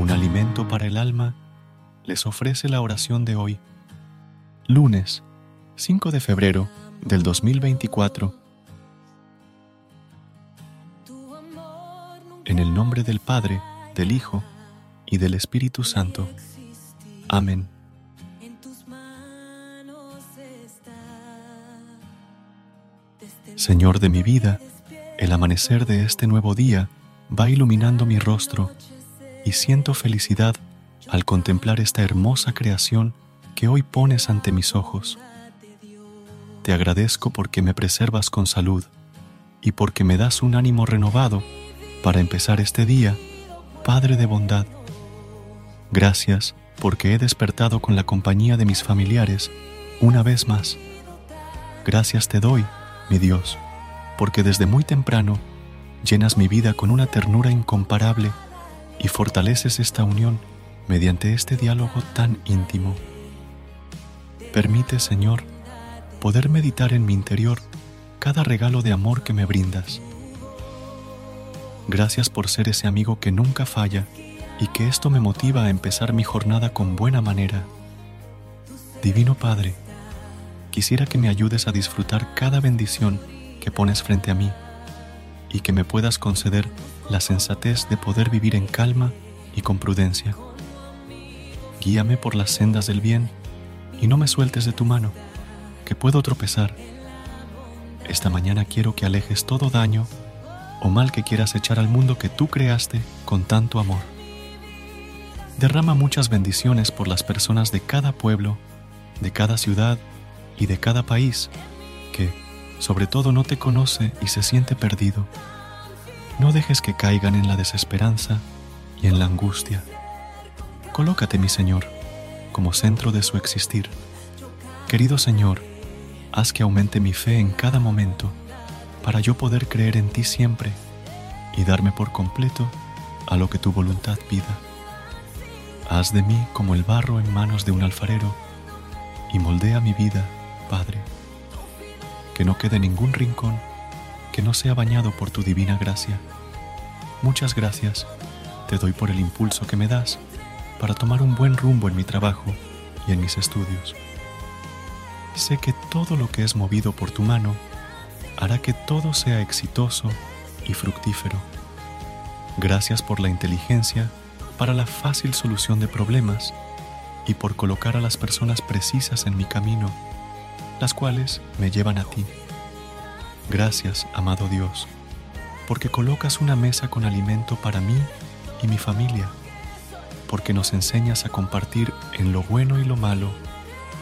Un alimento para el alma les ofrece la oración de hoy, lunes 5 de febrero del 2024. En el nombre del Padre, del Hijo y del Espíritu Santo. Amén. Señor de mi vida, el amanecer de este nuevo día va iluminando mi rostro y siento felicidad al contemplar esta hermosa creación que hoy pones ante mis ojos. Te agradezco porque me preservas con salud y porque me das un ánimo renovado para empezar este día, Padre de bondad. Gracias porque he despertado con la compañía de mis familiares una vez más. Gracias te doy mi Dios, porque desde muy temprano llenas mi vida con una ternura incomparable y fortaleces esta unión mediante este diálogo tan íntimo. Permite, Señor, poder meditar en mi interior cada regalo de amor que me brindas. Gracias por ser ese amigo que nunca falla y que esto me motiva a empezar mi jornada con buena manera. Divino Padre, quisiera que me ayudes a disfrutar cada bendición que pones frente a mí y que me puedas conceder la sensatez de poder vivir en calma y con prudencia. Guíame por las sendas del bien y no me sueltes de tu mano, que puedo tropezar. Esta mañana quiero que alejes todo daño o mal que quieras echar al mundo que tú creaste con tanto amor. Derrama muchas bendiciones por las personas de cada pueblo, de cada ciudad y de cada país sobre todo, no te conoce y se siente perdido. No dejes que caigan en la desesperanza y en la angustia. Colócate, mi Señor, como centro de su existir. Querido Señor, haz que aumente mi fe en cada momento para yo poder creer en ti siempre y darme por completo a lo que tu voluntad pida. Haz de mí como el barro en manos de un alfarero y moldea mi vida Padre, que no quede ningún rincón que no sea bañado por tu divina gracia. Muchas gracias te doy por el impulso que me das para tomar un buen rumbo en mi trabajo y en mis estudios. Sé que todo lo que es movido por tu mano hará que todo sea exitoso y fructífero. Gracias por la inteligencia para la fácil solución de problemas y por colocar a las personas precisas en mi camino las cuales me llevan a ti. Gracias, amado Dios, porque colocas una mesa con alimento para mí y mi familia, porque nos enseñas a compartir en lo bueno y lo malo,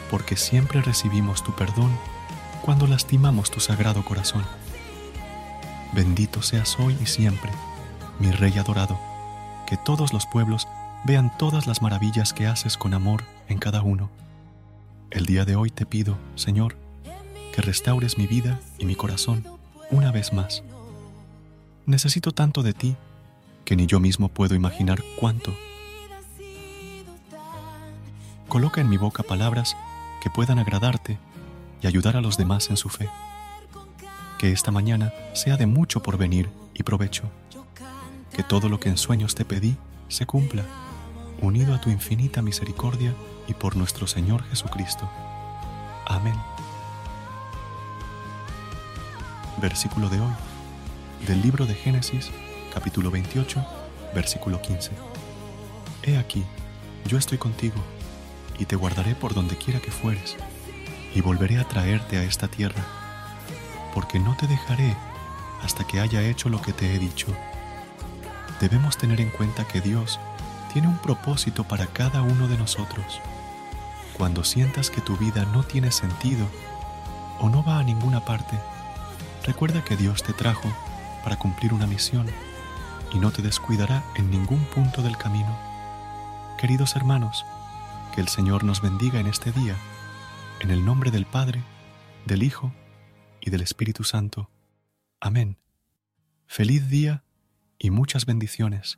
porque siempre recibimos tu perdón cuando lastimamos tu sagrado corazón. Bendito seas hoy y siempre, mi Rey adorado, que todos los pueblos vean todas las maravillas que haces con amor en cada uno el día de hoy te pido, Señor, que restaures mi vida y mi corazón una vez más. Necesito tanto de ti que ni yo mismo puedo imaginar cuánto. Coloca en mi boca palabras que puedan agradarte y ayudar a los demás en su fe. Que esta mañana sea de mucho porvenir y provecho. Que todo lo que en sueños te pedí se cumpla, unido a tu infinita misericordia y por nuestro Señor Jesucristo. Amén. Versículo de hoy, del libro de Génesis, capítulo 28, versículo 15. He aquí, yo estoy contigo, y te guardaré por donde quiera que fueres, y volveré a traerte a esta tierra, porque no te dejaré hasta que haya hecho lo que te he dicho. Debemos tener en cuenta que Dios tiene un propósito para cada uno de nosotros cuando sientas que tu vida no tiene sentido o no va a ninguna parte, recuerda que Dios te trajo para cumplir una misión y no te descuidará en ningún punto del camino. Queridos hermanos, que el Señor nos bendiga en este día, en el nombre del Padre, del Hijo y del Espíritu Santo. Amén. Feliz día y muchas bendiciones.